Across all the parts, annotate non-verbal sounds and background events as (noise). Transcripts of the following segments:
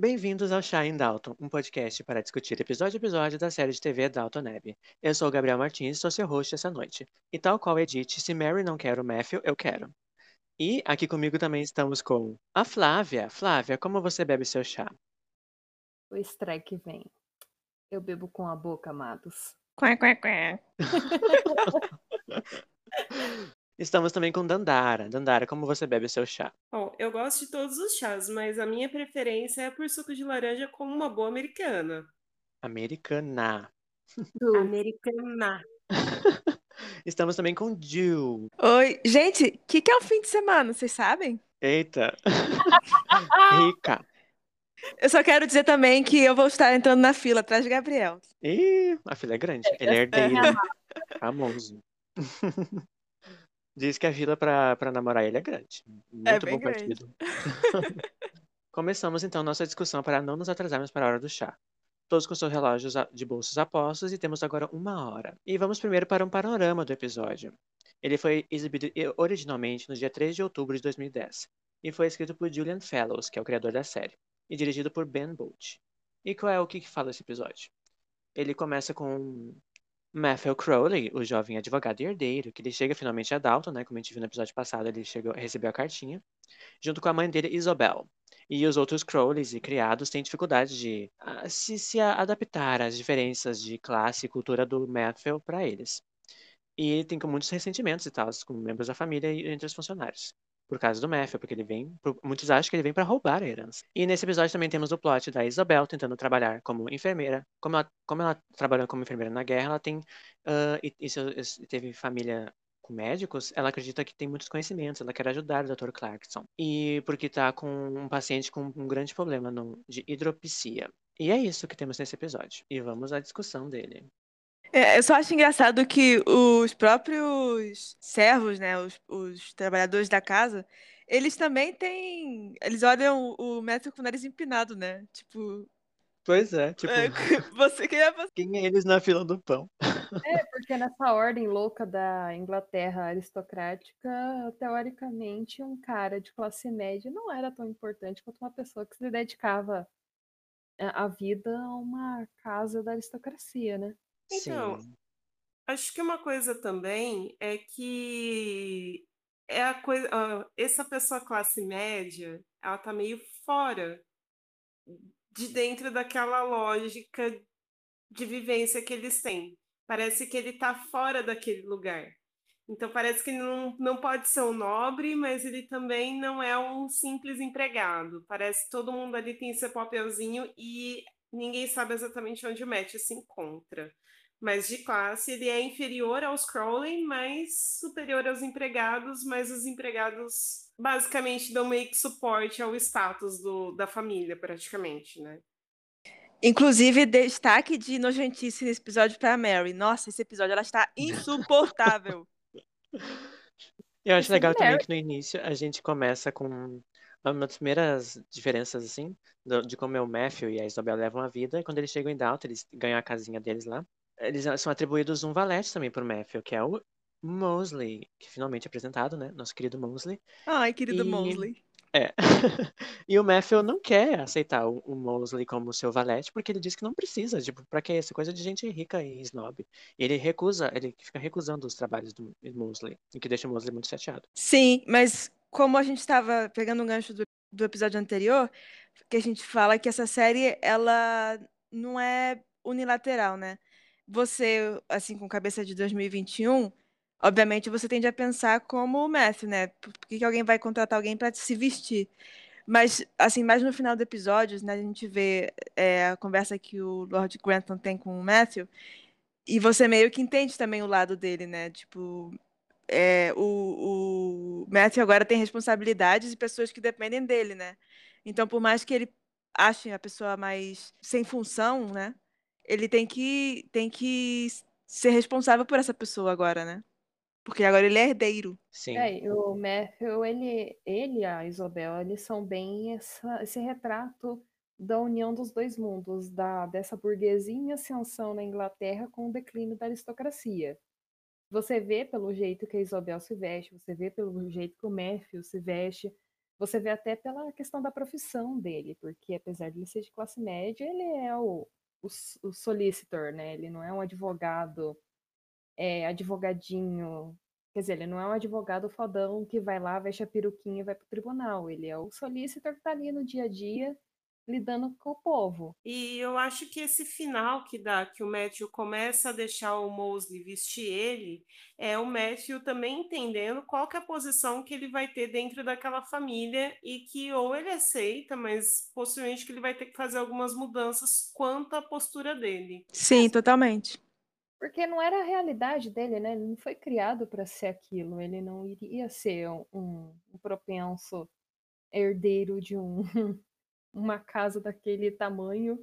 Bem-vindos ao Chá em Dalton, um podcast para discutir episódio a episódio da série de TV Dalton Abbey. Eu sou o Gabriel Martins e sou seu host essa noite. E tal qual Edith, se Mary não quer o Matthew, eu quero. E aqui comigo também estamos com a Flávia. Flávia, como você bebe seu chá? O strike vem. Eu bebo com a boca, amados. Quá, quá, quá. Estamos também com Dandara. Dandara, como você bebe seu chá? Bom, eu gosto de todos os chás, mas a minha preferência é por suco de laranja como uma boa americana. Americana. Americana. (laughs) Estamos também com Jill. Oi, gente, o que, que é o fim de semana? Vocês sabem? Eita. (laughs) Rica. Eu só quero dizer também que eu vou estar entrando na fila atrás de Gabriel. Ih, a filha é grande. Ele é (laughs) herdeiro. Famoso. Diz que a fila pra, pra namorar ele é grande. Muito bem bom partido. (laughs) Começamos então nossa discussão para não nos atrasarmos para a hora do chá. Todos com seus relógios de bolsos apostos e temos agora uma hora. E vamos primeiro para um panorama do episódio. Ele foi exibido i- originalmente no dia 3 de outubro de 2010 e foi escrito por Julian Fellows, que é o criador da série, e dirigido por Ben Bolt. E qual é o que, que fala esse episódio? Ele começa com Matthew Crowley, o jovem advogado e herdeiro, que ele chega finalmente a Dalton, né? Como a gente viu no episódio passado, ele chegou, recebeu a cartinha, junto com a mãe dele, Isobel. E os outros Crowleys e criados têm dificuldade de ah, se, se a- adaptar às diferenças de classe e cultura do Matthew para eles. E ele tem muitos ressentimentos e tal, com membros da família e entre os funcionários. Por causa do Matthew, porque ele vem. Muitos acham que ele vem para roubar a herança. E nesse episódio também temos o plot da Isabel tentando trabalhar como enfermeira. Como ela, como ela trabalhou como enfermeira na guerra, ela tem. ah, e, e teve família com médicos, ela acredita que tem muitos conhecimentos, ela quer ajudar o Dr. Clarkson. E porque tá com um paciente com um grande problema no- de hidropisia. E é isso que temos nesse episódio. E vamos à discussão dele. É, eu só acho engraçado que os próprios servos, né, os, os trabalhadores da casa, eles também têm. Eles olham o médico com o nariz empinado, né? Tipo, Pois é, tipo, é, (laughs) você quem é você? quem é eles na fila do pão? É, porque nessa ordem louca da Inglaterra aristocrática, teoricamente, um cara de classe média não era tão importante quanto uma pessoa que se dedicava é, a vida a uma casa da aristocracia, né? Então, Sim. Acho que uma coisa também é que é a coisa, ah, essa pessoa classe média, ela tá meio fora de dentro daquela lógica de vivência que eles têm. Parece que ele tá fora daquele lugar. Então parece que ele não, não pode ser um nobre, mas ele também não é um simples empregado. Parece que todo mundo ali tem seu papelzinho e ninguém sabe exatamente onde o Matt se encontra. Mas de classe ele é inferior aos Crowley, mas superior aos empregados, mas os empregados basicamente dão meio que suporte ao status do, da família, praticamente, né? Inclusive, destaque de nojentice nesse episódio pra Mary. Nossa, esse episódio ela está insuportável. (laughs) Eu acho Esse legal também mulher- que no início a gente começa com uma das primeiras diferenças, assim, do- de como é o Matthew e a Isabel levam a vida. E quando eles chegam em Dalton, eles ganham a casinha deles lá. Eles são atribuídos um valete também pro Matthew, que é o Mosley, que finalmente é apresentado, né? Nosso querido Mosley. Ai, querido E- Mosley. É. (laughs) E o Matthew não quer aceitar o, o Mosley como seu valete, porque ele diz que não precisa, tipo, pra que isso? Coisa de gente rica e snob. Ele recusa, ele fica recusando os trabalhos do Mosley, o que deixa o Mosley muito chateado. Sim, mas como a gente estava pegando um gancho do, do episódio anterior, que a gente fala que essa série ela não é unilateral, né? Você, assim, com cabeça de 2021, obviamente você tende a pensar como o Matthew, né? Por que, que alguém vai contratar alguém para se vestir? Mas, assim, mais no final do episódio, né, a gente vê é, a conversa que o Lord Grantham tem com o Matthew, e você meio que entende também o lado dele, né? Tipo, é, o, o Matthew agora tem responsabilidades e pessoas que dependem dele, né? Então, por mais que ele ache a pessoa mais sem função, né? Ele tem que, tem que ser responsável por essa pessoa agora, né? Porque agora ele é herdeiro. Sim. É, o Matthew, ele, ele e a Isabel, eles são bem essa, esse retrato da união dos dois mundos, da, dessa burguesia em ascensão na Inglaterra com o declínio da aristocracia. Você vê pelo jeito que a Isabel se veste, você vê pelo jeito que o Matthew se veste, você vê até pela questão da profissão dele, porque apesar de ele ser de classe média, ele é o, o, o solicitor, né? Ele não é um advogado, é, advogadinho. Quer dizer, ele não é um advogado fodão que vai lá, veste a peruquinha e vai pro tribunal. Ele é o solicitor que tá ali no dia a dia lidando com o povo. E eu acho que esse final que dá, que o Matthew começa a deixar o Mosley vestir ele, é o Matthew também entendendo qual que é a posição que ele vai ter dentro daquela família e que ou ele aceita, mas possivelmente que ele vai ter que fazer algumas mudanças quanto à postura dele. Sim, totalmente. Porque não era a realidade dele, né? Ele não foi criado para ser aquilo. Ele não iria ser um, um, um propenso herdeiro de um uma casa daquele tamanho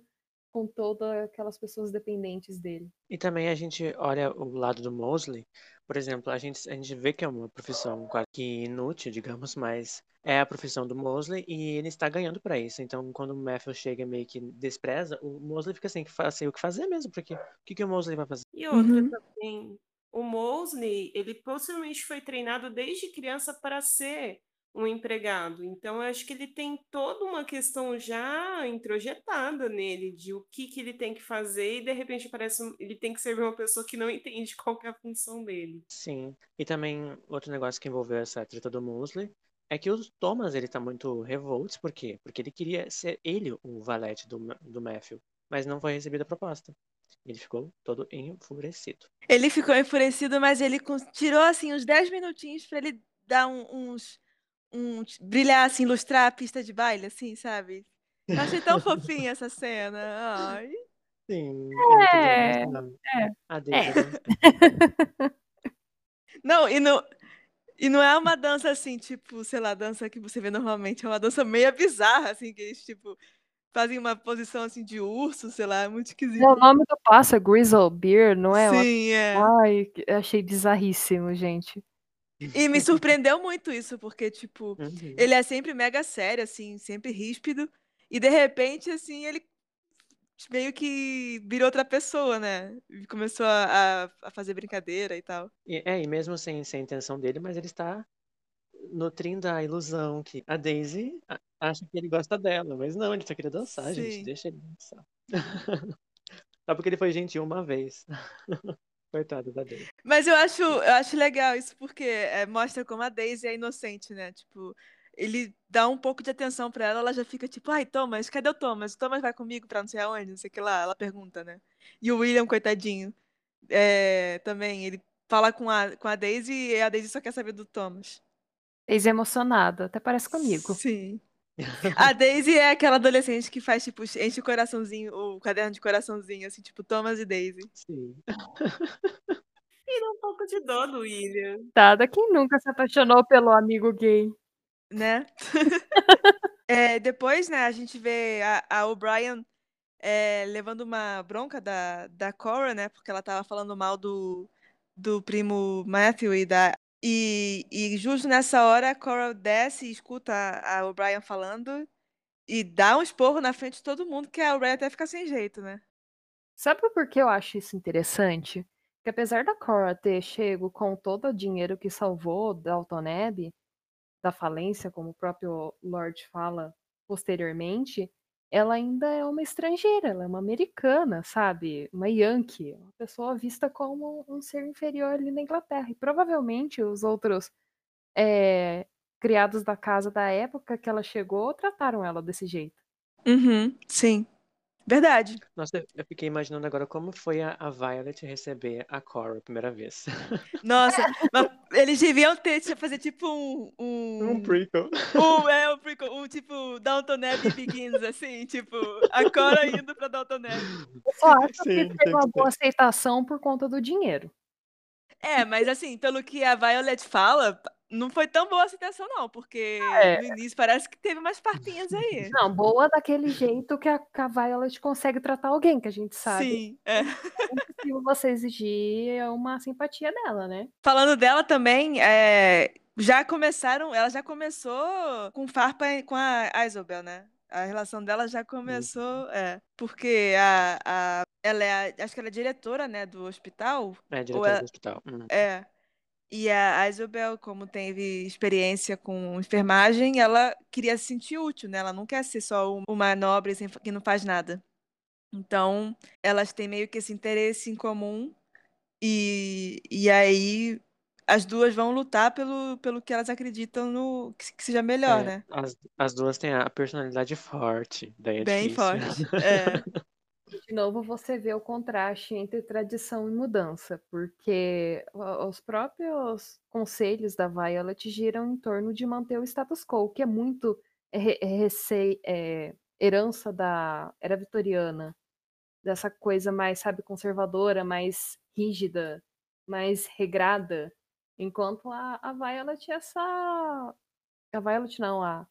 com todas aquelas pessoas dependentes dele. E também a gente olha o lado do Mosley, por exemplo, a gente, a gente vê que é uma profissão quase que inútil, digamos, mas é a profissão do Mosley e ele está ganhando para isso. Então, quando o Matthew chega meio que despreza, o Mosley fica sem, sem o que fazer mesmo, porque o que, que o Mosley vai fazer? E outra Uhum. também, o Mosley, ele possivelmente foi treinado desde criança para ser um empregado. Então, eu acho que ele tem toda uma questão já introjetada nele de o que, que ele tem que fazer e de repente parece um- ele tem que servir uma pessoa que não (laughs) entende qual que é a função dele. Sim. E também outro negócio que envolveu essa treta do Mosley é que o Thomas ele tá muito revolto, por quê? Porque ele queria ser ele o valete do, do Matthew, mas não foi recebida a proposta. Ele ficou todo enfurecido. Ele ficou enfurecido, mas ele tirou assim uns 10 minutinhos pra ele dar um- uns, uns brilhar assim, ilustrar a pista de baile, assim, sabe? Eu achei tão fofinha essa cena. Ai. Sim, É, é. Daisy, né? (laughs) Não, e não, e não é uma dança assim, tipo, sei lá, dança que você vê normalmente, é uma dança meio bizarra, assim, que eles, tipo, fazem uma posição assim de urso, sei lá, é muito esquisito. O nome do passo é Grizzle Beer, não é? Uma- Sim, é. Ai, achei bizarríssimo, gente. E me surpreendeu muito isso, porque, tipo, Uhum. ele é sempre mega sério, assim, sempre ríspido, e de repente, assim, ele meio que virou outra pessoa, né? Começou a, a- fazer brincadeira e tal. É, e mesmo sem, sem a intenção dele, mas ele está nutrindo a ilusão que a Daisy acha que ele gosta dela, mas não, ele só queria dançar, gente, Sim. deixa ele dançar. (laughs) Só porque ele foi gentil uma vez. (laughs) Coitado da Daisy. Mas eu acho, eu acho legal isso porque é, mostra como a Daisy é inocente, né? Tipo, ele dá um pouco de atenção pra ela, ela já fica tipo, ai, Thomas, cadê o Thomas? O Thomas vai comigo pra não sei aonde, não sei o que lá. Ela pergunta, né? E o William, coitadinho, é, também, ele fala com a, com a Daisy e a Daisy só quer saber do Thomas. Ex emocionada, até parece comigo. Sim. A (laughs) Daisy é aquela adolescente que faz, tipo, enche o coraçãozinho, o caderno de coraçãozinho, assim, tipo, Thomas e Daisy. Sim. (laughs) E dá um pouco de dó do William. Tada, quem nunca se apaixonou pelo amigo gay? né? (laughs) É, depois, né, a gente vê a, a O'Brien é, levando uma bronca da, da Cora, né? Porque ela tava falando mal do, do primo Matthew e da. E, e justo nessa hora a Cora desce e escuta a, a O'Brien falando e dá um esporro na frente de todo mundo, que a O'Brien até fica sem jeito, né? Sabe por que eu acho isso interessante? Que apesar da Cora ter chego com todo o dinheiro que salvou Dalton Abbey da falência, como o próprio Lord fala posteriormente, ela ainda é uma estrangeira, ela é uma americana, sabe? Uma Yankee, uma pessoa vista como um ser inferior ali na Inglaterra. E provavelmente os outros é, criados da casa da época que ela chegou trataram ela desse jeito. Uhum, sim. Verdade. Nossa, eu fiquei imaginando agora como foi a, a Violet receber a Cora a primeira vez. (laughs) Nossa, mas eles deviam ter, fazer tipo um. Um, Um prequel. um, é, um, prequel, um tipo Downton Abbey Begins, assim, tipo, a Cora indo pra Downton Abbey. Eu só acho Sim, que teve uma boa aceitação por conta do dinheiro. É, mas assim, pelo que a Violet fala, não foi tão boa a citação, não, porque É. no início parece que teve umas papinhas aí. (laughs) Não, boa daquele jeito que a, que a Violet consegue tratar alguém, que a gente sabe. Sim, é. É você exigir uma simpatia dela, né? Falando dela também, é, já começaram, ela já começou com farpa com a, a Isobel, né? A relação dela já começou, é, porque a, a ela é, a- acho que ela é diretora, né, do hospital, É, diretora é, do hospital. Hum. é, e a, Isobel, como teve experiência com enfermagem, ela queria se sentir útil, né? Ela não quer ser só um- uma nobre que não faz nada. Então, elas têm meio que esse interesse em comum e, e aí as duas vão lutar pelo, pelo que elas acreditam no que, que seja melhor, É, né? as, as duas têm a personalidade forte, daí é Bem difícil. forte. É. (laughs) De novo, você vê o contraste entre tradição e mudança, porque os próprios conselhos da Violet giram em torno de manter o status quo, que é muito re- rece- é, herança da era vitoriana, dessa coisa mais, sabe, conservadora, mais rígida, mais regrada, enquanto a, a Violet é essa a Violet não, a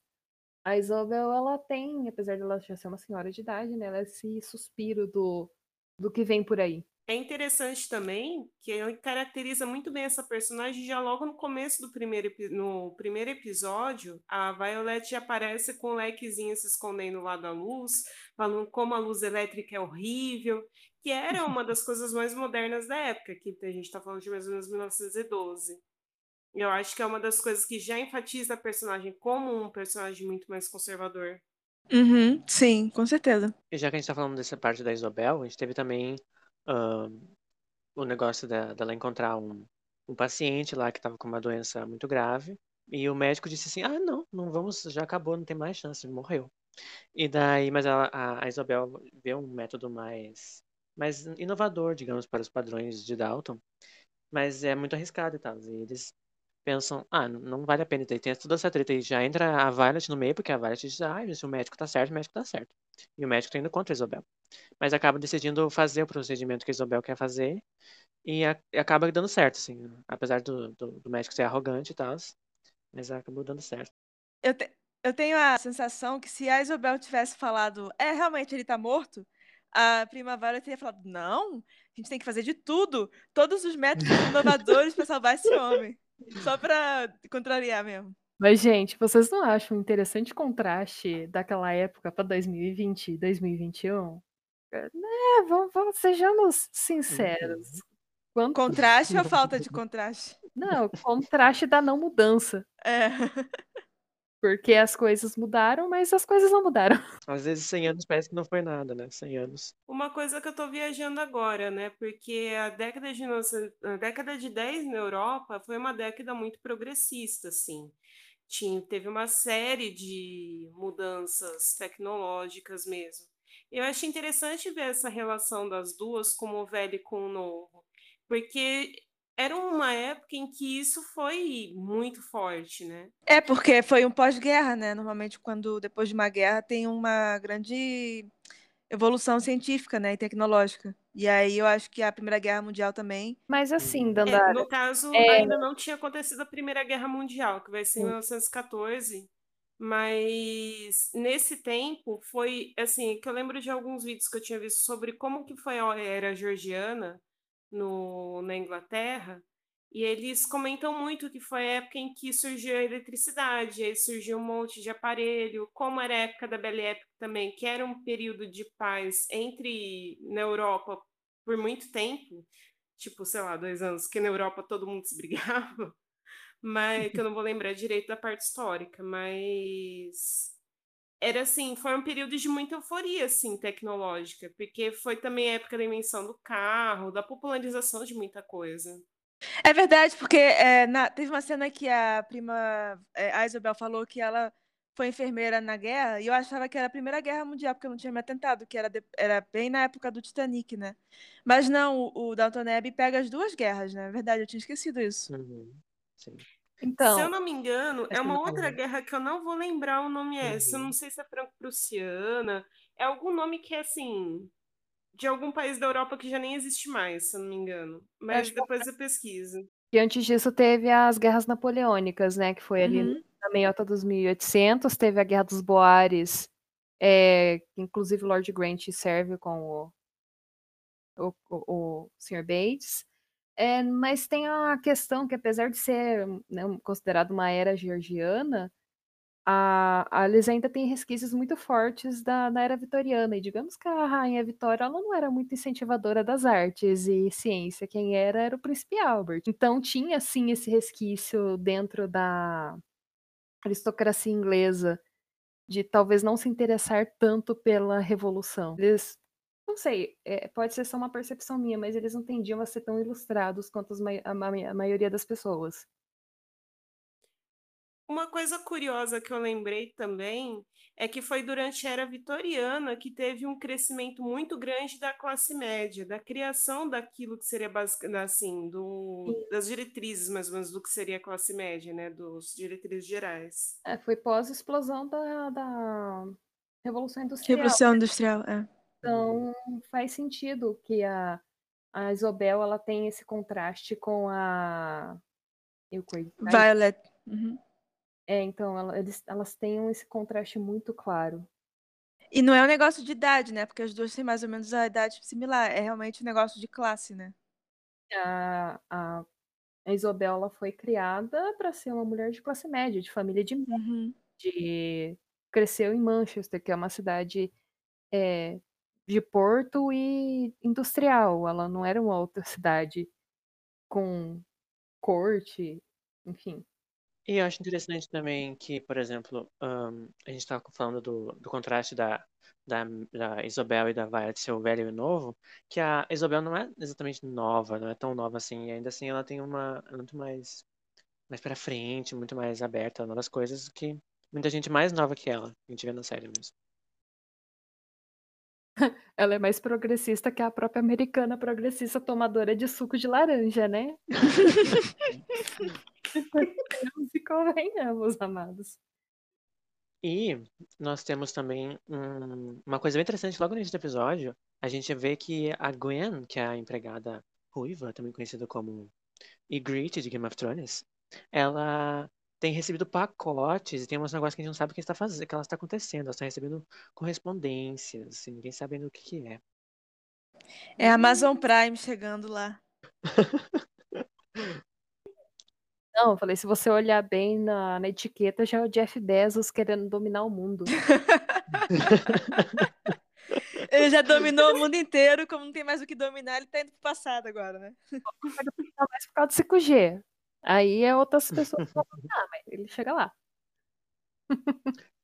a Isabel, ela tem, apesar de ela já ser uma senhora de idade, né? Ela é esse suspiro do, do que vem por aí. É interessante também que ele caracteriza muito bem essa personagem já logo no começo do primeiro, no primeiro episódio. A Violet aparece com o lequezinho se escondendo lá da luz, falando como a luz elétrica é horrível, que era uma (laughs) das coisas mais modernas da época, que a gente está falando de mais ou menos 1912. Eu acho que é uma das coisas que já enfatiza a personagem como um personagem muito mais conservador. Uhum, sim, com certeza. E já que a gente tá falando dessa parte da Isabel, a gente teve também ahn, o negócio dela encontrar um, um paciente lá que estava com uma doença muito grave. E o médico disse assim: Ah, não, não vamos, já acabou, não tem mais chance, morreu. E daí, mas ela- a, a Isabel vê um método mais, mais inovador, digamos, para os padrões de Dalton, mas é muito arriscado e tal. E eles pensam: Ah, não- vale a pena. Daí tem toda essa treta e já entra a Violet no meio, porque a Violet diz: Ah, se o médico tá certo, o médico tá certo. E o médico tá indo contra a Isabel. Mas acaba decidindo fazer o procedimento que a Isabel quer fazer e, a- e acaba dando certo, assim. Apesar do, do, do médico ser arrogante e tal, mas acabou dando certo. Eu, te- eu tenho a sensação que se a Isabel tivesse falado, é, realmente ele tá morto, a prima Violet teria falado, não, a gente tem que fazer de tudo, todos os métodos (laughs) inovadores pra salvar esse homem. Só pra contrariar mesmo. Mas, gente, vocês não acham um interessante contraste daquela época para 2020 e 2021? É, né, vamos, vamos- sejamos sinceros. Uhum. Quanto... Contraste ou falta de contraste? Não, contraste da não mudança. É. Porque as coisas mudaram, mas as coisas não mudaram. (laughs) Às vezes 100 anos parece que não foi nada, né? 100 anos. Uma coisa que eu tô viajando agora, né? Porque a década de, 1900 a década de 10 na Europa foi uma década muito progressista, assim. Tinha, teve uma série de mudanças tecnológicas mesmo. Eu acho interessante ver essa relação das duas, como o velho com o novo. Porque era uma época em que isso foi muito forte, né? É, porque foi um pós-guerra, né? Normalmente, quando depois de uma guerra tem uma grande evolução científica, né? E tecnológica. E aí eu acho que a Primeira Guerra Mundial também. Mas assim, É, Dandara, no caso, É. ainda não tinha acontecido a Primeira Guerra Mundial, que vai ser em Sim. 1914, mas nesse tempo foi assim, que eu lembro de alguns vídeos que eu tinha visto sobre como que foi a era georgiana no, na Inglaterra, e eles comentam muito que foi a época em que surgiu a eletricidade, aí surgiu um monte de aparelho, como era a época da Belle Époque também, que era um período de paz entre na Europa por muito tempo, tipo, sei lá, dois anos, que na Europa todo mundo se brigava, (laughs) mas que eu não vou lembrar direito da parte histórica, mas era assim, foi um período de muita euforia assim tecnológica, porque foi também a época da invenção do carro, da popularização de muita coisa. É verdade, porque é, na- teve uma cena que a prima é, a Isabel falou que ela foi enfermeira na guerra, e eu achava que era a Primeira Guerra Mundial, porque eu não tinha me atentado, que era, de- era bem na época do Titanic, né? Mas não, o, o Downton Abbey pega as duas guerras, né? É verdade, eu tinha esquecido isso. Uhum. Sim. Se eu então, não me engano, é que uma outra guerra que eu não vou lembrar o nome é. essa. Eu Uhum. não sei se é franco-prussiana. É algum nome que é assim. De algum país da Europa que já nem existe mais, se eu não me engano. Mas que é depois eu pesquiso. E antes disso teve as guerras napoleônicas, né? Que foi ali Uhum. na meiota dos 1800. Teve a Guerra dos Boares, é, que inclusive Lord Grant serve com o, o, o, o Sr. Bates. É, mas tem a questão que, apesar de ser né, considerado uma era georgiana, a, a, ainda têm resquícios muito fortes da, da, era vitoriana. E digamos que a rainha Vitória ela não era muito incentivadora das artes e ciência. Quem era era o príncipe Albert. Então tinha, sim, esse resquício dentro da aristocracia inglesa de talvez não se interessar tanto pela revolução. Eles não sei, é, pode ser só uma percepção minha, mas eles não tendiam a ser tão ilustrados quanto a, a, a maioria das pessoas. Uma coisa curiosa que eu lembrei também é que foi durante a era vitoriana que teve um crescimento muito grande da classe média, da criação daquilo que seria basicamente assim, do, das diretrizes mais ou menos do que seria a classe média, né, dos diretrizes gerais. É, foi pós-explosão da, da Revolução Industrial. Revolução Industrial, é. Então faz sentido que a, a Isobel ela tem esse contraste com a Violet. Uhum. É, então ela, eles, elas têm esse contraste muito claro. E não é um negócio de idade, né? Porque as duas têm mais ou menos a idade similar. É realmente um negócio de classe, né? A, a, a Isabela foi criada para ser uma mulher de classe média, de família de, uhum. de cresceu em Manchester, que é uma cidade é, de porto e industrial. Ela não era uma outra (laughs) cidade com corte, enfim. E eu acho interessante também que, por exemplo, um, a gente estava falando do, do contraste da, da, da Isabel e da Violet ser o velho e o novo, que a Isabel não é exatamente nova, não é tão nova assim, e ainda assim ela tem uma muito mais mais para frente, muito mais aberta a novas coisas que muita gente mais nova que ela, a gente vê na série mesmo. Ela é mais progressista que a própria americana progressista tomadora de suco de laranja, né? (laughs) e convenhamos, amados. E nós temos também um, uma coisa bem interessante logo no início do episódio. A gente vê que a Gwen, que é a empregada ruiva, também conhecida como Ygritte de Game of Thrones, ela tem recebido pacotes e tem uns negócios que a gente não sabe o que está fazendo, que ela está acontecendo. Ela está recebendo correspondências, assim, ninguém sabe o que, que é. É a Amazon Prime chegando lá. (laughs) Não, eu falei, se você olhar bem na, na etiqueta, já é o Jeff Bezos querendo dominar o mundo. (laughs) ele já dominou o mundo inteiro, como não tem mais o que dominar, ele tá indo pro passado agora, né? Não mais por causa do 5G. Aí é outras pessoas que vão (laughs) dominar, mas ele chega lá.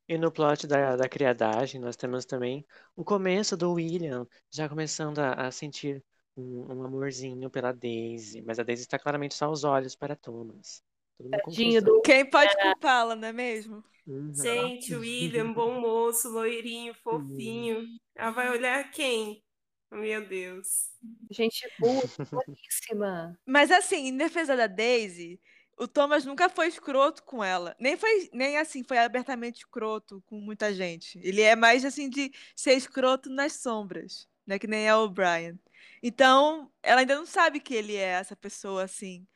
E no plot da, da criadagem, nós temos também o começo do William já começando a, a sentir um, um, amorzinho pela Daisy, mas a Daisy está claramente só aos olhos para Thomas. Do... Quem pode culpá-la, não é mesmo? Uhum. Gente, o William, (laughs) bom moço, loirinho, fofinho. Uhum. Ela vai olhar quem? Meu Deus. Gente boa, boníssima. Mas assim, em defesa da Daisy, o Thomas nunca foi escroto com ela. Nem foi, nem assim, foi abertamente escroto com muita gente. Ele é mais assim de ser escroto nas sombras, né? Que nem é o Brian. Então, ela ainda não sabe que ele é essa pessoa assim,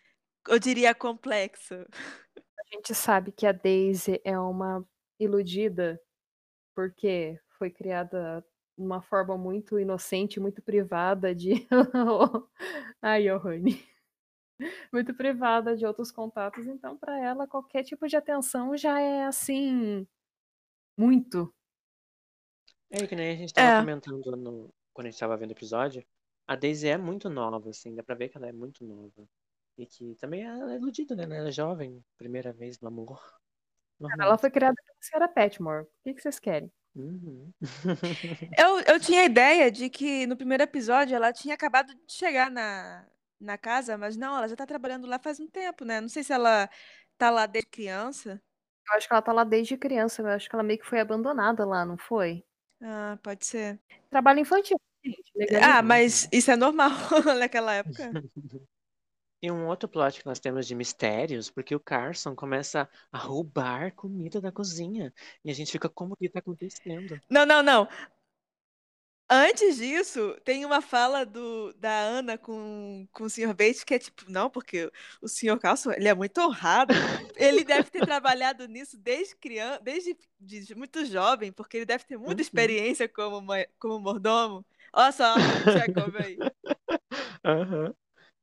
eu diria complexa. A gente sabe que a Daisy é uma iludida porque foi criada uma forma muito inocente, muito privada de. (laughs) Ai, Johanny. Muito privada de outros contatos, então para ela qualquer tipo de atenção já é assim. Muito. É que nem a gente estava é. comentando no... quando a gente estava vendo o episódio. A Daisy é muito nova, assim, dá pra ver que ela é muito nova. E que também ela é iludida, né? Ela é jovem, primeira vez no amor. Normal. Ela foi criada pela senhora Petmore. O que, que vocês querem? Uhum. (laughs) eu, eu tinha a ideia de que no primeiro episódio ela tinha acabado de chegar na, na casa, mas não, ela já tá trabalhando lá faz um tempo, né? Não sei se ela tá lá desde criança. Eu acho que ela tá lá desde criança. Eu acho que ela meio que foi abandonada lá, não foi? Ah, pode ser. Trabalho infantil, gente. Ah, mas isso é normal (laughs) naquela época. (laughs) E um outro plot que nós temos de mistérios, porque o Carson começa a roubar comida da cozinha. E a gente fica, como que tá acontecendo? Não, não, não. Antes disso, tem uma fala do, da Ana com, com o Sr. Bates que é tipo, não, porque o Sr. Carlson, ele é muito honrado. Ele deve ter trabalhado nisso desde criança, desde de muito jovem, porque ele deve ter muita Uhum. experiência como, como mordomo. Olha só, Chekhov (laughs) aí. Aham.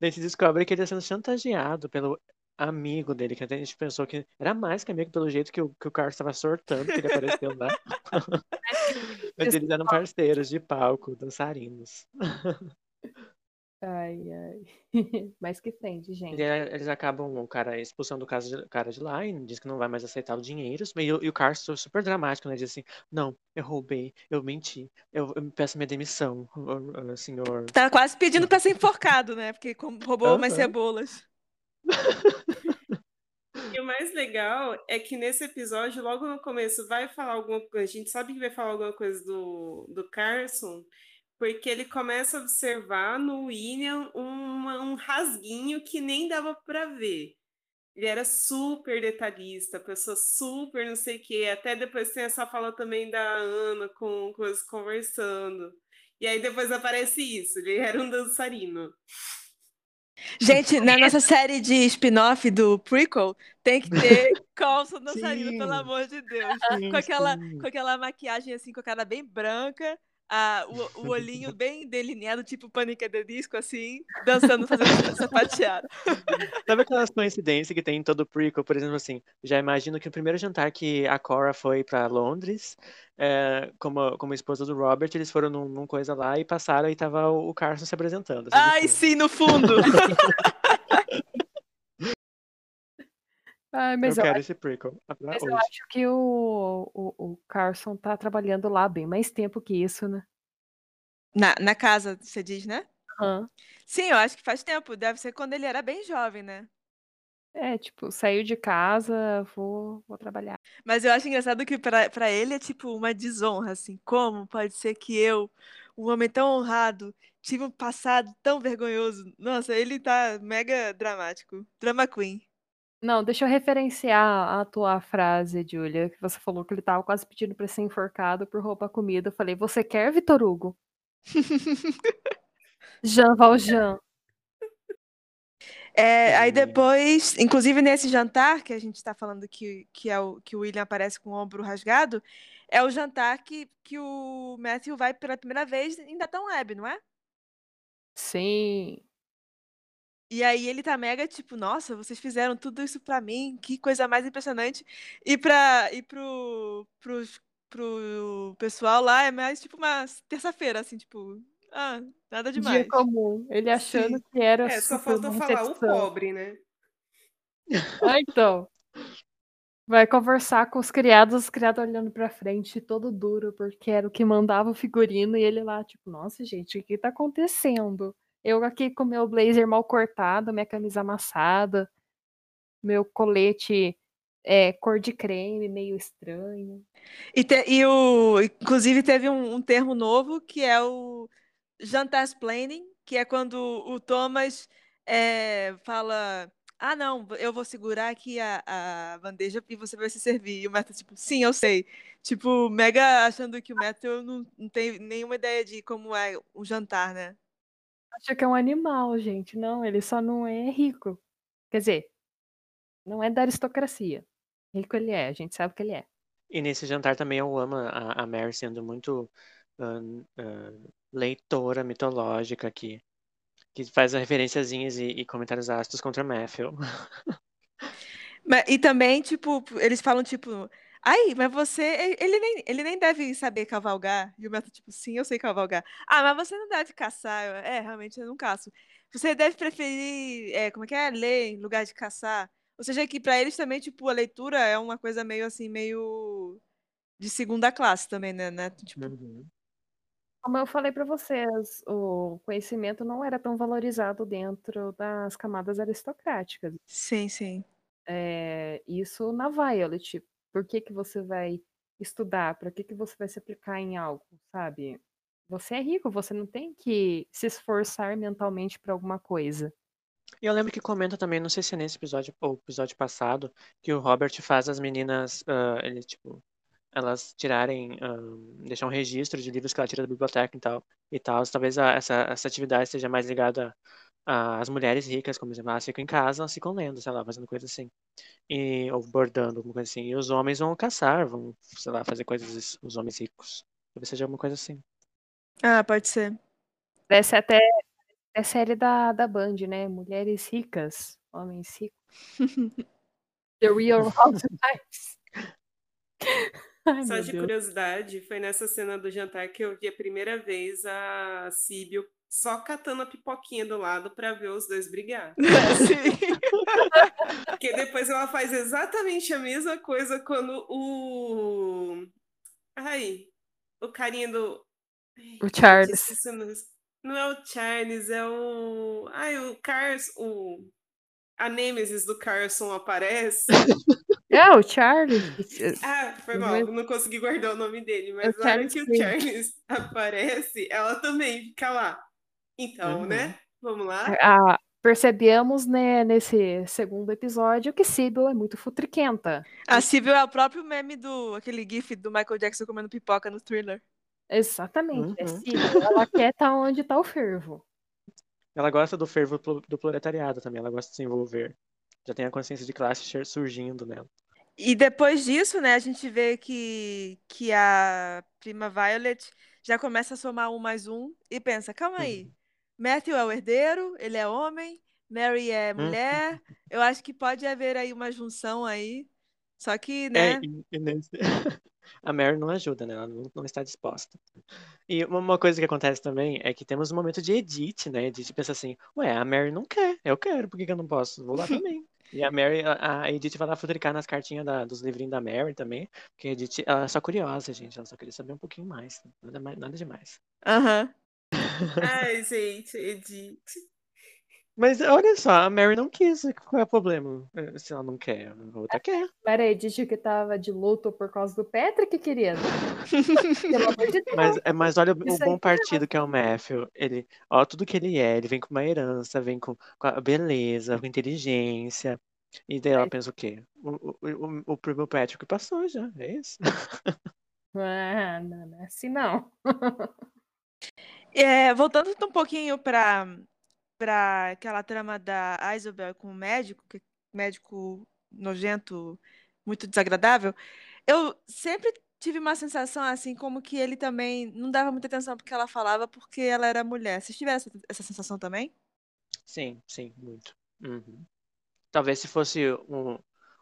Daí se descobre que ele está sendo chantageado pelo amigo dele, que até a gente pensou que era mais que amigo pelo jeito que o, que o Carlos estava sortando, que ele apareceu lá. (laughs) Mas eles eram parceiros de palco, dançarinos. (laughs) Ai, ai. (laughs) Mas que frente, gente. Ele- Eles acabam, o cara expulsando o de- cara de lá e diz que não vai mais aceitar o dinheiro. E, o- e o é super dramático, né? Diz assim: Não, eu roubei, eu menti, eu, eu peço minha demissão, ô- ô, senhor. Tá quase pedindo pra ser enforcado, né? Porque como roubou umas Aham. cebolas. E o mais legal é que nesse episódio, logo no começo, vai falar alguma coisa. A gente sabe que vai falar alguma coisa do, do Carson, porque ele começa a observar no William uma- um rasguinho que nem dava para ver. Ele era super detalhista, pessoa super não sei o quê. Até depois tem essa fala também da Ana com coisas conversando. E aí depois aparece isso, ele era um dançarino. Gente, na nossa série de spin-off do prequel, tem que ter Coulson (laughs) dançarino, Sim. pelo amor de Deus. Sim, Com aquela, sim. com aquela maquiagem assim, com a cara bem branca, a, o, o olhinho bem delineado, tipo Pânica de Disco, assim, dançando, fazendo sapateado. (laughs) Sabe aquelas coincidências que tem em todo o prequel? Por exemplo, assim, já imagino que o primeiro jantar que a Cora foi pra Londres, é, como, como esposa do Robert, eles foram num, num coisa lá e passaram e tava o, o Carson se apresentando. assim, Ai, fundo. sim, no fundo! (laughs) Ai, mas eu eu, quero esse prequel mas eu hoje. acho que o, o, o Carson tá trabalhando lá bem mais tempo que isso, né? Na, na casa, você diz, né? Aham. Sim, eu acho que faz tempo. Deve ser quando ele era bem jovem, né? É, tipo, saiu de casa, vou, vou trabalhar. Mas eu acho engraçado que pra, pra ele é tipo uma desonra, assim. Como pode ser que eu, um homem tão honrado, tive um passado tão vergonhoso? Nossa, ele tá mega dramático. Drama Queen. Não, deixa eu referenciar a tua frase, Julia, que você falou que ele tava quase pedindo pra ser enforcado por roubar comida. Eu falei, você quer, Vitor Hugo? Jean Valjean. É, aí depois, inclusive nesse jantar que a gente tá falando que, que, é o, que o William aparece com o ombro rasgado, é o jantar que, que o Matthew vai pela primeira vez em Daton Web, não é? Sim. E aí ele tá mega tipo, nossa, vocês fizeram tudo isso pra mim, que coisa mais impressionante. E para e pro, pro, pro pessoal lá é mais tipo uma terça-feira, assim, tipo, ah, nada demais. Dia comum. Ele achando Sim. que era É, só faltou falar o pobre, né? Ah, então. Vai conversar com os criados, os criados olhando pra frente, todo duro, porque era o que mandava o figurino, e ele lá, tipo, nossa, gente, o que tá acontecendo? Eu aqui com meu blazer mal cortado, minha camisa amassada, meu colete é, cor de creme, meio estranho. E, te- e o, inclusive teve um, um termo novo que é o jantarsplaining, que é quando o Thomas é, fala, ah não, eu vou segurar aqui a, a bandeja e você vai se servir. E o Matthew, tipo, sim, eu sei. Tipo, mega achando que o Matthew não, não tem nenhuma ideia de como é um jantar, né? Acha que é um animal, gente. Não, ele só não é rico. Quer dizer, não é da aristocracia. Rico ele é, a gente sabe que ele é. E nesse jantar também eu amo a, a Mary sendo muito ah, ah, leitora mitológica aqui. Que faz referenciazinhas e, e comentários ácidos contra Matthew. (laughs) Mas- E também, tipo, eles falam, tipo, ai, mas você, ele nem, ele nem deve saber cavalgar. E o Matthew, tipo, sim, eu sei cavalgar. Ah, mas você não deve caçar. Eu, é, realmente eu não caço. Você deve preferir, é, como é que é? Ler em lugar de caçar. Ou seja, que pra eles também, tipo, a leitura é uma coisa meio assim, meio de segunda classe também, né? né? Tipo, Uhum. Como eu falei pra vocês, o conhecimento não era tão valorizado dentro das camadas aristocráticas. sim, sim. É, isso na Violet. Por que, que você vai estudar? Para que, que você vai se aplicar em algo, sabe? Você é rico, você não tem que se esforçar mentalmente para alguma coisa. E eu lembro que comenta também, não sei se é nesse episódio ou episódio passado, que o Robert faz as meninas, ah, ele tipo, elas tirarem, deixar um registro de livros que ela tira da biblioteca e tal, e tal. Talvez a, essa, essa atividade seja mais ligada às mulheres ricas, como exemplo, elas ficam em casa, elas ficam lendo, sei lá, fazendo coisa assim. E, ou bordando, alguma coisa assim. E os homens vão caçar, vão, sei lá, fazer coisas, os homens ricos. Talvez seja alguma coisa assim. Ah, pode ser. Parece até é série da, da Band, né? Mulheres ricas, homens ricos. (laughs) The Real Housewives. (laughs) Ai, Só de Deus. curiosidade, foi nessa cena do jantar que eu vi a primeira vez a Síbio só catando a pipoquinha do lado pra ver os dois brigar. (laughs) Sim. Porque depois ela faz exatamente a mesma coisa quando o. Ai, o carinha do. Ai, O Charles. Não é o Charles, é o. Ai, o Carson. O... A Nêmesis do Carson aparece. (laughs) É, o Charlie. Ah, foi mal, não consegui guardar o nome dele, mas o na hora Charles que o. Charles (laughs) aparece, ela também fica lá. Então, Uhum. né? Vamos lá. Ah, percebemos, né, nesse segundo episódio que Sybil é muito futriquenta. A Síbil é o próprio meme do aquele gif do Michael Jackson comendo pipoca no thriller. Exatamente, é Uhum. Sybil. Ela quer estar onde tá o fervo. Ela gosta do fervo do proletariado também, ela gosta de se envolver. Já tem a consciência de classe sur- surgindo nela. E depois disso, né, a gente vê que, que a prima Violet já começa a somar um mais um e pensa, calma aí, Matthew é o herdeiro, ele é homem, Mary é mulher, (laughs) eu acho que pode haver aí uma junção aí. Só que, É, né, e- e nesse- (laughs) a Mary não ajuda, né? Ela não, não está disposta. E uma, uma coisa que acontece também é que temos um momento de Edith, né? Edith pensa assim, ué, a Mary não quer, eu quero, por que, que eu não posso? Vou lá (laughs) também. E a Mary, a, Edith vai lá futricar nas cartinhas da- dos livrinhos da Mary também, porque a Edith, ela é só curiosa, gente, ela só queria saber um pouquinho mais, nada, mais- nada demais. aham. (laughs) Ai, gente, Edith. Mas olha só, a Mary não quis, qual é o problema? Eh, Se ela não quer, a outra quer. Era a Edith que tava de luto por causa do Patrick, querido. (laughs) Pelo amor de Deus. Mas, é, mas olha o Isso bom aí é partido que é o Matthew. Ele, ó, tudo que ele é, ele vem com uma herança, vem com, com a beleza, com inteligência. E daí ela Mas- pensa o quê? O, o, o, o primo Patrick passou já, é isso? (laughs) Ah, não, não é assim não. É, voltando um pouquinho para para aquela trama da Isabel com o médico, que médico nojento, muito desagradável, eu sempre tive uma sensação assim como que ele também não dava muita atenção porque ela falava porque ela era mulher. Vocês tiveram essa, essa sensação também? Sim, sim, muito. Uhum. Talvez se fosse um,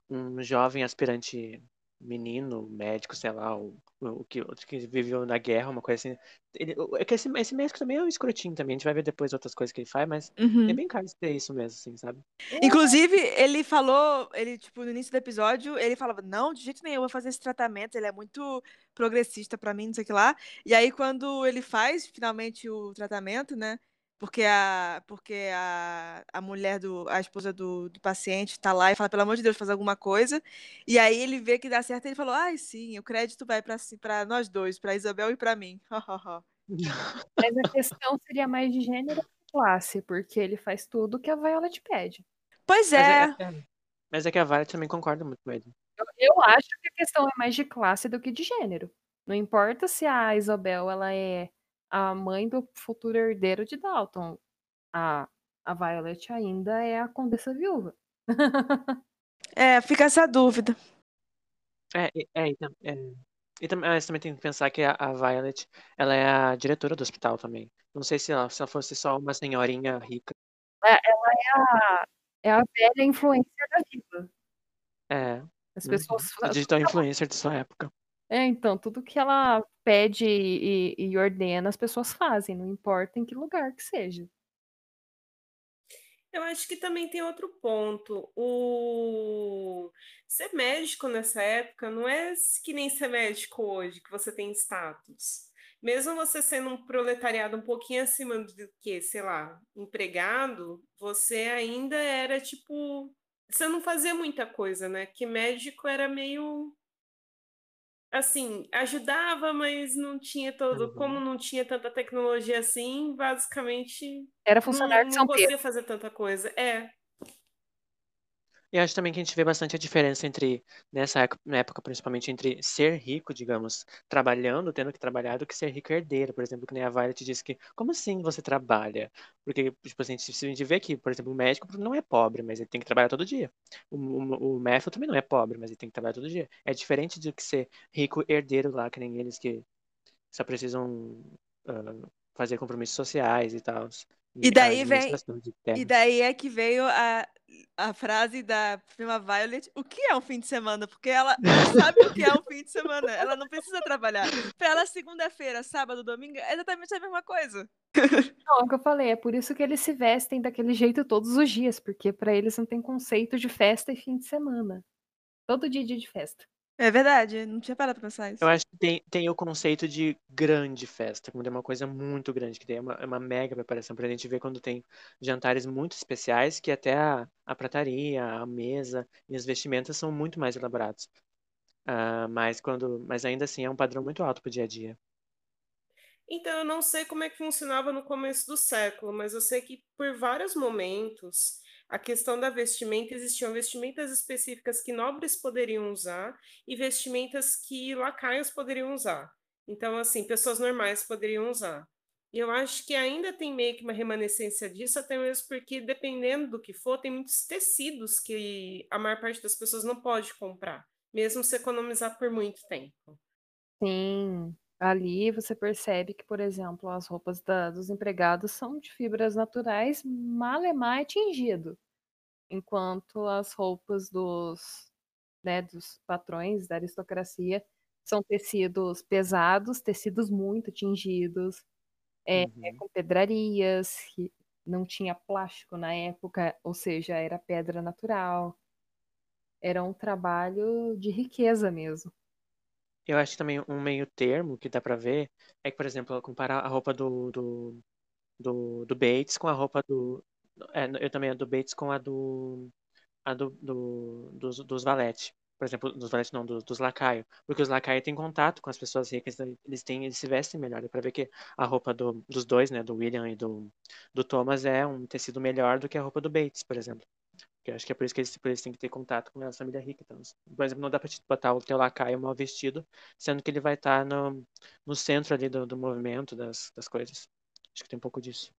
um jovem aspirante menino, médico, sei lá, o, o, que, o que viveu na guerra, uma coisa assim. Ele, é que esse, esse médico também é um escrotinho também. A gente vai ver depois outras coisas que ele faz, mas é bem caro de ter isso mesmo, assim, sabe? Inclusive, ele falou, ele, tipo, no início do episódio, ele falava, não, de jeito nenhum, eu vou fazer esse tratamento, ele é muito progressista pra mim, não sei o que lá. E aí, quando ele faz finalmente o tratamento, né? Porque a, porque a, a mulher do, a esposa do, do paciente tá lá e fala, pelo amor de Deus, faz alguma coisa. E aí ele vê que dá certo, ele falou, ai, sim, o crédito vai pra nós dois, pra Isabel e pra mim. (laughs) Mas a questão seria mais de gênero e classe, porque ele faz tudo que a Violet pede. pois Mas é, é, mas é que a Violet também concorda muito com ele. Eu, eu acho que a questão é mais de classe do que de gênero. Não importa se a Isabel ela é a mãe do futuro herdeiro de Dalton. A, a Violet ainda é a condessa viúva. (laughs) é, fica essa dúvida. É, e- é, e tam- é. E tam- mas também tem que pensar que a, a Violet, ela é a diretora do hospital também. Não sei se ela, se ela fosse só uma senhorinha rica. É a, é a velha influencer da vida. É, As uhum. pessoas a digital influencer de sua época. É, então, tudo que ela pede e, e ordena, as pessoas fazem, não importa em que lugar que seja. Eu acho que também tem outro ponto. O ser médico nessa época não é que nem ser médico hoje, que você tem status. Mesmo você sendo um proletariado um pouquinho acima do que, sei lá, empregado, você ainda era tipo. Você não fazia muita coisa, né? Que médico era meio. Assim, ajudava, mas não tinha todo. Uhum. Como não tinha tanta tecnologia assim, basicamente Era não, funcionário de não São Pedro. conseguia fazer tanta coisa. É. E acho também que a gente vê bastante a diferença entre, nessa época, principalmente, entre ser rico, digamos, trabalhando, tendo que trabalhar, do que ser rico herdeiro, por exemplo, que nem a Violet disse que, como assim você trabalha? Porque, tipo assim, a gente vê que, por exemplo, o médico não é pobre, mas ele tem que trabalhar todo dia. O, o, o Matthew também não é pobre, mas ele tem que trabalhar todo dia. É diferente do que ser rico herdeiro lá, que nem eles que só precisam uh, fazer compromissos sociais e tal. E daí vem. E daí é que veio a, a frase da prima Violet: o que é um fim de semana? Porque ela sabe o que é um fim de semana. Ela não precisa trabalhar. Pra ela, segunda-feira, sábado, domingo, é exatamente a mesma coisa. (laughs) Não, é o que eu falei, é por isso que eles se vestem daquele jeito todos os dias, porque para eles não tem conceito de festa e fim de semana. Todo dia é dia de festa. É verdade, não tinha parado pra pensar isso. Eu acho que tem, tem o conceito de grande festa, quando é uma coisa muito grande, que tem uma, é uma mega preparação pra gente ver quando tem jantares muito especiais, que até a, a prataria, a mesa e as vestimentas são muito mais elaborados. Uh, mas, quando, mas ainda assim é um padrão muito alto pro dia a dia. Então, eu não sei como é que funcionava no começo do século, mas eu sei que por vários momentos a questão da vestimenta, existiam vestimentas específicas que nobres poderiam usar e vestimentas que lacaios poderiam usar. Então, assim, pessoas normais poderiam usar. E eu acho que ainda tem meio que uma remanescência disso, até mesmo porque, dependendo do que for, tem muitos tecidos que a maior parte das pessoas não pode comprar, mesmo se economizar por muito tempo. Sim, ali você percebe que, por exemplo, as roupas da, dos empregados são de fibras naturais, malemar é tingido enquanto as roupas dos, né, dos patrões da aristocracia são tecidos pesados, tecidos muito tingidos, é, uhum. com pedrarias, que não tinha plástico na época, ou seja, era pedra natural. Era um trabalho de riqueza mesmo. Eu acho que também um meio termo que dá para ver é que, por exemplo, comparar a roupa do, do, do, do Bates com a roupa do, é, eu também a do Bates com a do. A do, do dos, dos Valete. Por exemplo, dos Valete não, dos, dos Lacaio. Porque os Lacaio têm contato com as pessoas ricas, então eles, têm, eles se vestem melhor. para ver que a roupa do, dos dois, né, do William e do, do Thomas, é um tecido melhor do que a roupa do Bates, por exemplo. Eu acho que é por isso que eles, por eles têm que ter contato com a família rica. Então, por exemplo, não dá pra te botar o teu lacaio mal vestido, sendo que ele vai estar tá no, no centro ali do, do movimento, das, das coisas. Acho que tem um pouco disso.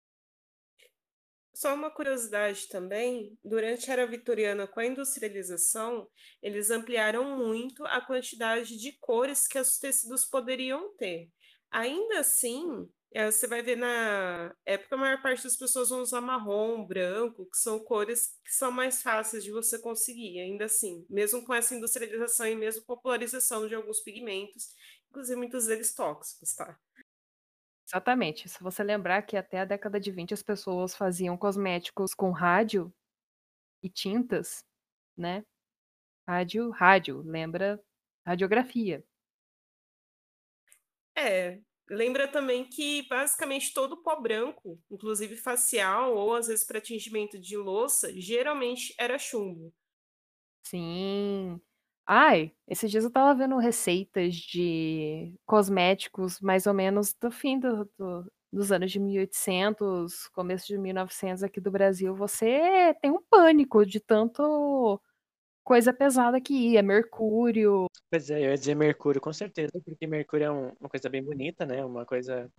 Só uma curiosidade também, durante a era vitoriana, com a industrialização, eles ampliaram muito a quantidade de cores que os tecidos poderiam ter. Ainda assim, você vai ver na época a maior parte das pessoas vão usar marrom, branco, que são cores que são mais fáceis de você conseguir, ainda assim, mesmo com essa industrialização e mesmo popularização de alguns pigmentos, inclusive muitos deles tóxicos, tá? Exatamente. Se você lembrar que até a década de 20 as pessoas faziam cosméticos com rádio e tintas, né? Rádio, rádio, lembra radiografia. É, lembra também que basicamente todo pó branco, inclusive facial ou às vezes para tingimento de louça, geralmente era chumbo. Sim. Ai, esses dias eu estava vendo receitas de cosméticos mais ou menos do fim do do dos anos de 1800, começo de 1900 aqui do Brasil, você tem um pânico de tanto coisa pesada que ia, mercúrio. Pois é, eu ia dizer mercúrio, com certeza, porque mercúrio é um uma coisa bem bonita, né, uma coisa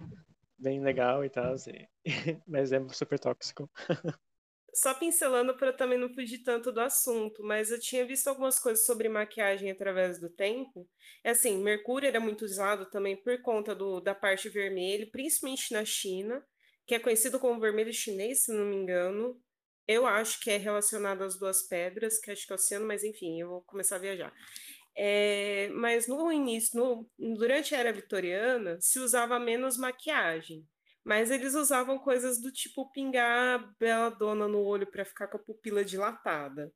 bem legal e tal, assim, (laughs) mas é super tóxico. (laughs) Só pincelando para também não fugir tanto do assunto, mas eu tinha visto algumas coisas sobre maquiagem através do tempo. É assim, mercúrio era muito usado também por conta do, da parte vermelha, principalmente na China, que é conhecido como vermelho chinês, se não me engano. Eu acho que é relacionado às duas pedras, que acho que é o oceano, mas enfim, eu vou começar a viajar. É, mas no início, no, durante a era vitoriana, se usava menos maquiagem. Mas eles usavam coisas do tipo pingar dona no olho para ficar com a pupila dilatada.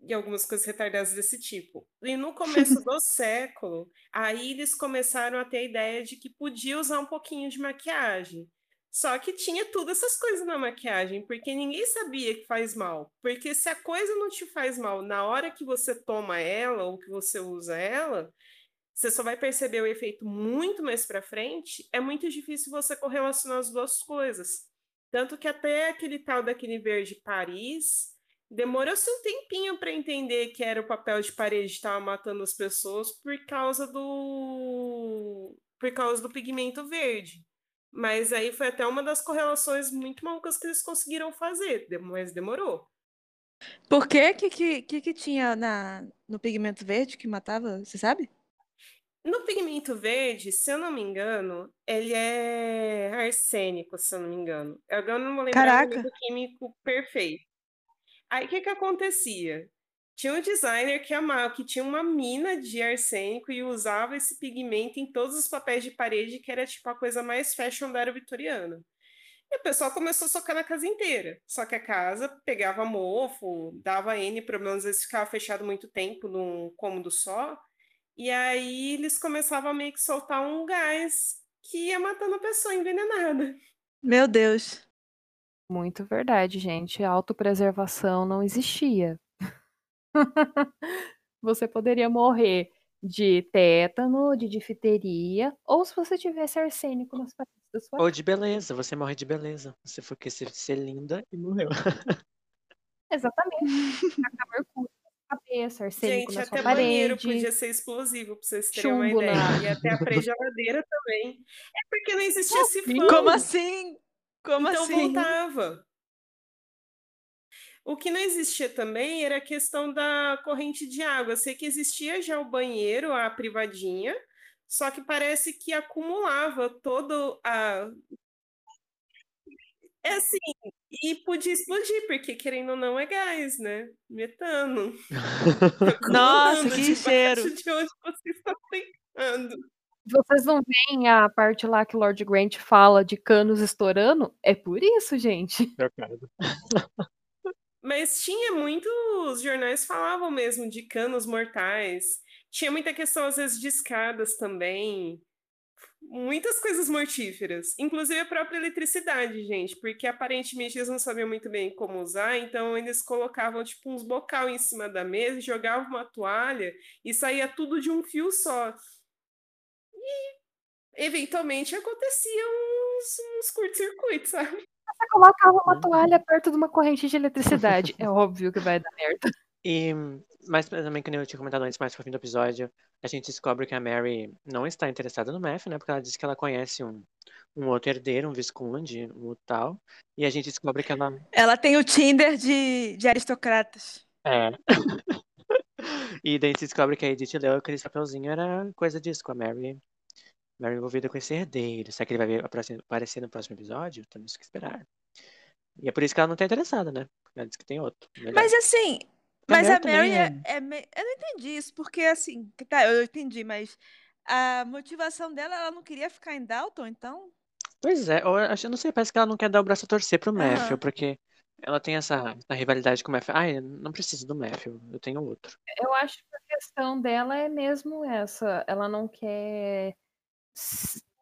E algumas coisas retardadas desse tipo. E no começo (laughs) do século, aí eles começaram a ter a ideia de que podia usar um pouquinho de maquiagem. Só que tinha todas essas coisas na maquiagem, porque ninguém sabia que faz mal. Porque se a coisa não te faz mal na hora que você toma ela ou que você usa ela, você só vai perceber o efeito muito mais para frente, é muito difícil você correlacionar as duas coisas. Tanto que até aquele tal daquele verde Paris, demorou-se um tempinho para entender que era o papel de parede estar matando as pessoas por causa do por causa do pigmento verde. Mas aí foi até uma das correlações muito malucas que eles conseguiram fazer, mas demorou. Por que que, que, que, que tinha na, no pigmento verde que matava, você sabe? No pigmento verde, se eu não me engano, ele é arsênico, se eu não me engano. Eu agora não vou lembrar o Caraca. elemento químico perfeito. Aí o que que acontecia? Tinha um designer que amava, que tinha uma mina de arsênico e usava esse pigmento em todos os papéis de parede, que era tipo a coisa mais fashion da era vitoriana. E o pessoal começou a socar na casa inteira. Só que a casa pegava mofo, dava N problemas, às vezes ficava fechado muito tempo num cômodo só. E aí eles começavam a meio que soltar um gás que ia matando a pessoa envenenada. Meu Deus. Muito verdade, gente. Autopreservação não existia. (laughs) você poderia morrer de tétano, de difteria, ou se você tivesse arsênico nas paredes da sua Ou de beleza, você morre de beleza. Você foi que ser, ser linda e morreu. (laughs) Exatamente. Mercúrio na cabeça, arsênico Gente, na sua até banheiro parede. podia ser explosivo, pra vocês terem uma ideia. na- E até a (laughs) pré-geladeira também. É porque não existia sifão. Como assim? Como então assim? voltava. O que não existia também era a questão da corrente de água. Eu sei que existia já o banheiro, a privadinha, só que parece que acumulava todo a. É assim, e podia explodir, porque querendo ou não é gás, né? Metano. (laughs) Nossa, Acumulando que cheiro. De onde você está ficando. Vocês não veem a parte lá que Lord Grant fala de canos estourando? É por isso, gente. Mas tinha muitos jornais falavam mesmo de canos mortais. Tinha muita questão, às vezes, de escadas também. Muitas coisas mortíferas. Inclusive a própria eletricidade, gente. Porque aparentemente eles não sabiam muito bem como usar, então eles colocavam tipo uns bocal em cima da mesa, jogavam uma toalha e saía tudo de um fio só. E eventualmente acontecia uns, uns curtos-circuitos, sabe? Você colocava uma toalha perto de uma corrente de eletricidade. É óbvio que vai dar merda. (laughs) E, mas também, como eu tinha comentado antes, mais pro fim do episódio, a gente descobre que a Mary não está interessada no Matthew, né? Porque ela disse que ela conhece um, um outro herdeiro, um visconde, um tal. E a gente descobre que ela Ela tem o Tinder de, de aristocratas. é. (laughs) e daí a gente descobre que a Edith leu aquele papelzinho, era coisa disso, com a Mary, Mary envolvida com esse herdeiro. Será que ele vai ver- aparecer no próximo episódio? Temos que esperar. E é por isso que ela não tá interessada, né? Ela disse que tem outro. melhor. Mas assim, A mas Mary a Mary é, é me- Eu não entendi isso, porque assim, tá, eu entendi, mas a motivação dela, ela não queria ficar em Dalton, então? Pois é, eu eu não sei, parece que ela não quer dar o braço a torcer pro. Matthew, porque ela tem essa, essa rivalidade com o Matthew. Ai, eu não preciso do Matthew, eu tenho outro. Eu acho que a questão dela é mesmo essa. Ela não quer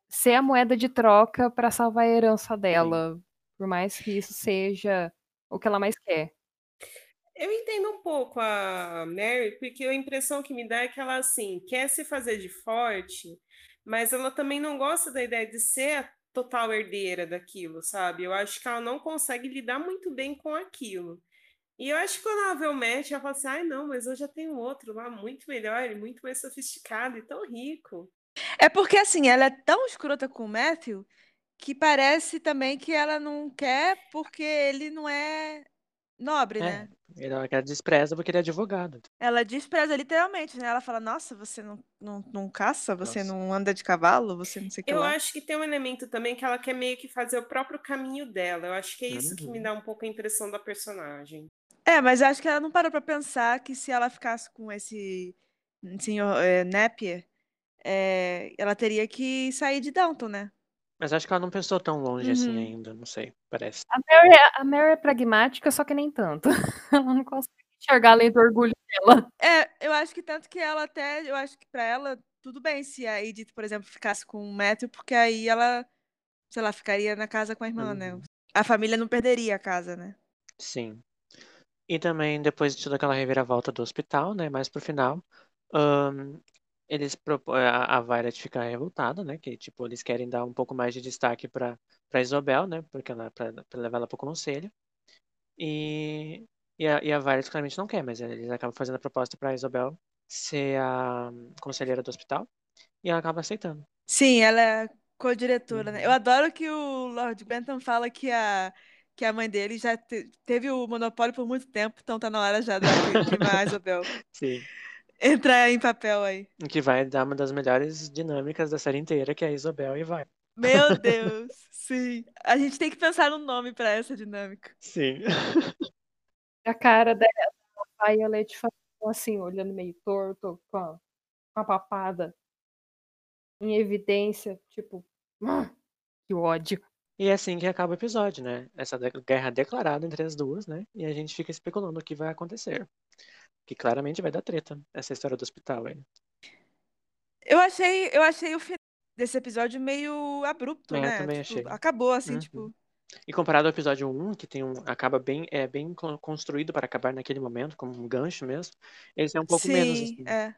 ser a moeda de troca para salvar a herança dela. Por mais que isso seja o que ela mais quer. Eu entendo um pouco a Mary, porque a impressão que me dá é que ela, assim, quer se fazer de forte, mas ela também não gosta da ideia de ser a total herdeira daquilo, sabe? Eu acho que ela não consegue lidar muito bem com aquilo. E eu acho que quando ela vê o Matt, ela fala assim, ai não, mas eu já tenho outro lá muito melhor e muito mais sofisticado e tão rico. É porque assim, ela é tão escrota com o Matthew que parece também que ela não quer porque ele não é nobre, É, né? ela ela despreza porque ele é advogado. Ela despreza literalmente, né? Ela fala, nossa, você não, não, não caça, você Nossa. não anda de cavalo, você não sei o que Eu lá. acho que tem um elemento também que ela quer meio que fazer o próprio caminho dela. Eu acho que é isso que me Uhum. dá um pouco a impressão da personagem. É, mas acho que ela não parou pra pensar que se ela ficasse com esse senhor eh, Napier, eh, ela teria que sair de Downton, né? Mas acho que ela não pensou tão longe assim Uhum. ainda, não sei, parece. A Mary, é- a Mary é pragmática, só que nem tanto. (laughs) Ela não consegue enxergar além do orgulho dela. É, eu acho que tanto que ela até, eu acho que pra ela tudo bem se a Edith, por exemplo, ficasse com o Matthew, porque aí ela, sei lá, ficaria na casa com a irmã, né? Uhum. A família não perderia a casa, né? Sim. E também, depois de toda aquela reviravolta do hospital, né, mais pro final, ahn, eles propo- a, a Violet fica revoltada, né, que, tipo, eles querem dar um pouco mais de destaque pra, pra Isobel, né, porque ela, pra levar ela pro conselho. E E a, e a Violet claramente não quer, mas eles acabam fazendo a proposta pra Isabel ser a conselheira do hospital. E ela acaba aceitando. Sim, ela é co-diretora, né? Eu Uhum. adoro que o Lord Benton fala que a, que a mãe dele já te- teve o monopólio por muito tempo, então tá na hora já da (laughs) Isabel Sim. Entrar em papel aí. O que vai dar uma das melhores dinâmicas da série inteira, que é a Isabel e vai. Meu (laughs) Deus, sim. A gente tem que pensar num nome pra essa dinâmica. Sim. A cara da da Violet falou assim, olhando meio torto, com a, com a papada em evidência, tipo, "Ah, que ódio. E é assim que acaba o episódio, né? Essa de- guerra declarada entre as duas, né? E a gente fica especulando o que vai acontecer. Que claramente vai dar treta, essa história do hospital aí. Eu achei, eu achei o final desse episódio meio abrupto, É, né? também Tipo, achei. acabou assim, Uhum. tipo. E comparado ao episódio 1, que tem um, acaba bem, é bem con- construído para acabar naquele momento, como um gancho mesmo, esse é um pouco menos, Sim, assim. é.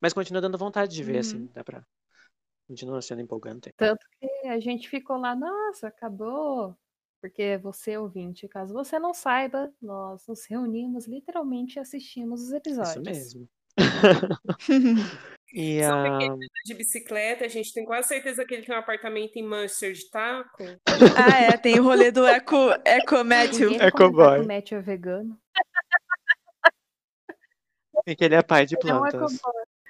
Mas continua dando vontade de ver, Uhum. assim, dá pra... Continua sendo empolgante. Tanto que a gente ficou lá, nossa, acabou. Porque você, ouvinte, caso você não saiba, nós nos reunimos literalmente e assistimos os episódios. Isso mesmo. (laughs) E porque de bicicleta, a gente tem quase certeza que ele tem um apartamento em Manchester de taco. (laughs) Ah, é, tem o rolê do Eco, Eco Matthew. Ninguém É vai comentar cowboy. que o Matt é vegano. e que ele é pai de não é plantas.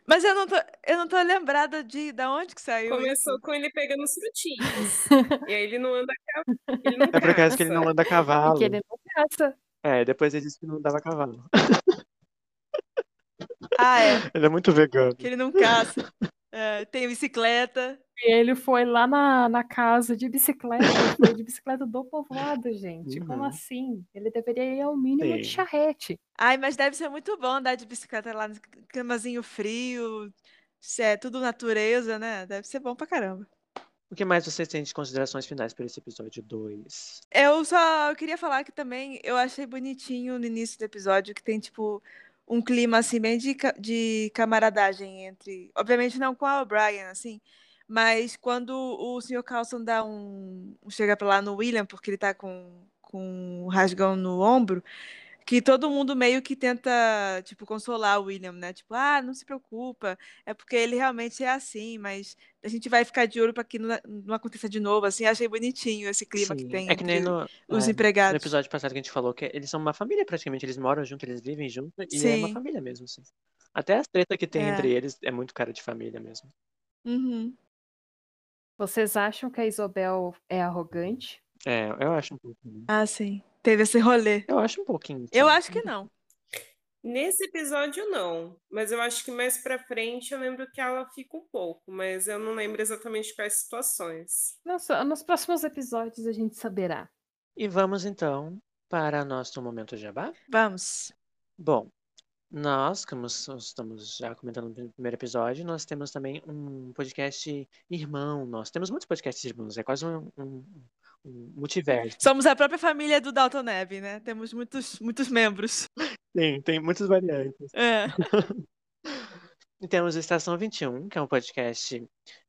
Mas eu não tô, eu não tô lembrada de da onde que saiu Começou isso. com ele pegando os frutinhos. (laughs) e aí ele não anda ca- ele não É por causa que ele não anda a cavalo. que ele não caça. É, depois ele disse que não dava cavalo. Ah, é, (laughs) Ele é muito vegano. que ele não caça. (laughs) É, tem bicicleta. E ele foi lá na, na casa de bicicleta. Foi de bicicleta do povoado, gente. Como Uhum. assim? Ele deveria ir ao mínimo de Sim. charrete. Ai, mas deve ser muito bom andar de bicicleta lá no climazinho frio. se É tudo natureza, né? Deve ser bom pra caramba. O que mais vocês têm de considerações finais para esse episódio 2? Eu só queria falar que também eu achei bonitinho no início do episódio que tem, tipo, um clima, assim, bem de, de camaradagem entre. Obviamente não com a O'Brien, assim, mas quando o Sr. Carlson dá um. chega pra lá no William, porque ele tá com, com um rasgão no ombro, que todo mundo meio que tenta, tipo, consolar o William, né? Tipo, ah, não se preocupa, é porque ele realmente é assim, mas a gente vai ficar de olho pra que não, não aconteça de novo, assim. Achei bonitinho esse clima que Sim, tem é que nem no, os é, no empregados. episódio passado que a gente falou que eles são uma família praticamente, eles moram junto, eles vivem junto e é uma Sim. família mesmo, assim. Até as treta que tem É. entre eles é muito cara de família mesmo. Uhum. Vocês acham que a Isabel é arrogante? É, eu acho um pouquinho. Ah, sim. Teve esse rolê. Eu acho um pouquinho. Eu acho que não. Nesse episódio, não. Mas eu acho que mais pra frente eu lembro que ela fica um pouco, mas eu não lembro exatamente quais situações. Nos, nos próximos episódios a gente saberá. E vamos então para nosso momento jabá. Vamos. Bom, nós, como estamos já comentando no primeiro episódio, nós temos também um podcast irmão. Nós temos muitos podcasts irmãos, é quase um- um multiverso. Somos a própria família do Dalton Neb, né? Temos muitos, muitos membros. Sim, tem muitas variantes. É. (laughs) E temos o Estação 21, que é um podcast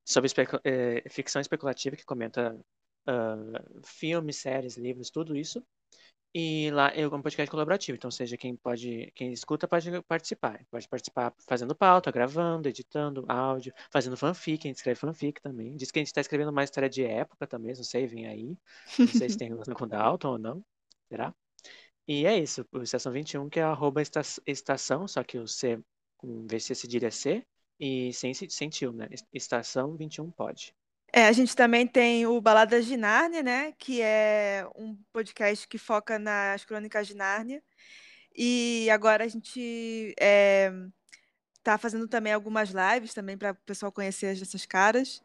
sobre especu- eh, ficção especulativa que comenta ah, filmes, séries, livros, tudo isso. E lá é um podcast colaborativo, então seja quem pode, quem escuta pode participar. Pode participar fazendo pauta, gravando, editando áudio, fazendo fanfic, a gente escreve fanfic também. Diz que a gente está escrevendo uma história de época também, não sei, vem aí. Não sei se tem relação com Dalton ou não. Será? E é isso, o Estação 21, que é arroba esta- estação, só que o C, em vez de cedilha C, e sem, tio, né? Estação 21 pode. É, a gente também tem o Baladas de Nárnia, né? Que é um podcast que foca nas crônicas de Nárnia. E agora a gente é, tá fazendo também algumas lives também para o pessoal conhecer essas caras.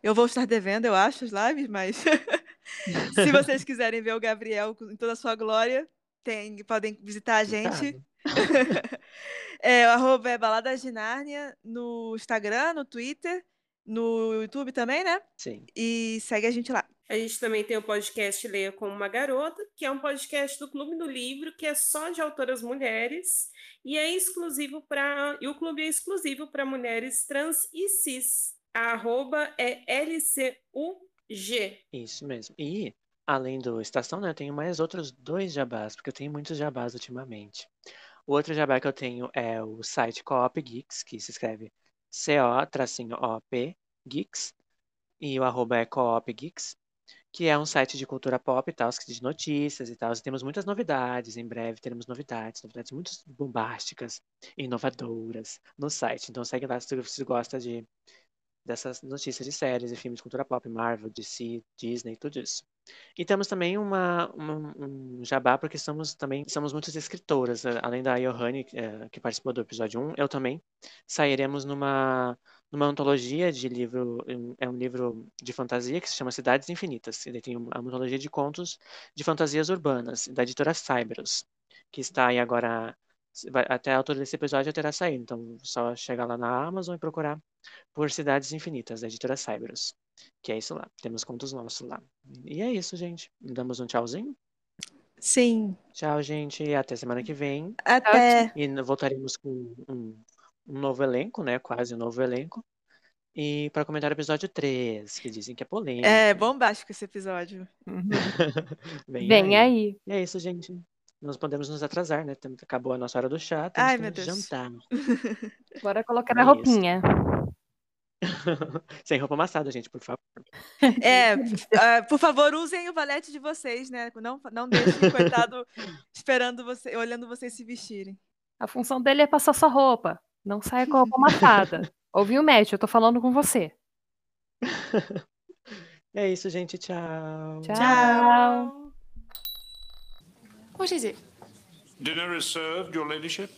Eu vou estar devendo, eu acho, as lives, mas (laughs) se vocês (laughs) quiserem ver o Gabriel em toda a sua glória, tem, podem visitar a gente. (laughs) É, o arroba é Baladas de Nárnia no Instagram, no Twitter, no YouTube também, né? Sim. E segue a gente lá. A gente também tem o podcast Leia como uma Garota, que é um podcast do Clube do Livro, que é só de autoras mulheres e é exclusivo para e o clube é exclusivo para mulheres trans e cis. A arroba é LCUG. Isso mesmo. E além do Estação, né, eu tenho mais outros dois jabás, porque eu tenho muitos jabás ultimamente. O outro jabá que eu tenho é o site Coop Geeks, que se escreve C-O-O-P Geeks, e o arroba é Coop Geeks, que é um site de cultura pop e tal, de notícias e tal. Temos muitas novidades, em breve teremos novidades, novidades muito bombásticas inovadoras no site. Então segue lá se você gosta de dessas notícias de séries e filmes de cultura pop, Marvel, DC, Disney, tudo isso. E temos também uma, uma, um jabá, porque somos também somos muitas escritoras. Eh, além da Johanne, é, que participou do episódio 1, eu também sairemos numa, numa antologia de livro, é um livro de fantasia que se chama Cidades Infinitas. Ele tem uma antologia de contos de fantasias urbanas, da editora Cyberus, que está aí agora até a altura desse episódio já terá saído. Então, só chegar lá na Amazon e procurar por Cidades Infinitas, da editora Cyberus. Que é isso lá. Temos contos nossos lá. E é isso, gente. Damos um tchauzinho? Sim. Tchau, gente. Até semana que vem. Até. E voltaremos com um, um novo elenco, né? Quase um novo elenco. E para comentar o episódio 3, que dizem que é polêmico. É, bombástico esse episódio. Uhum. (laughs) Vem, Vem aí. aí. E é isso, gente. Nós podemos nos atrasar, né? Acabou a nossa hora do chá, temos Ai, que meu Deus. jantar. (laughs) Bora colocar É a isso. (laughs) Sem roupa amassada, gente, por favor. É, (laughs) ah, por favor, usem o valete de vocês, né? Não, não deixem o coitado (laughs) esperando você, olhando vocês se vestirem. A função dele é passar sua roupa. Não saia com a roupa amassada. Ouviu, Matt? Eu tô falando com você. É isso, gente. Tchau. Tchau. What is it? Dinner is served, Your Ladyship.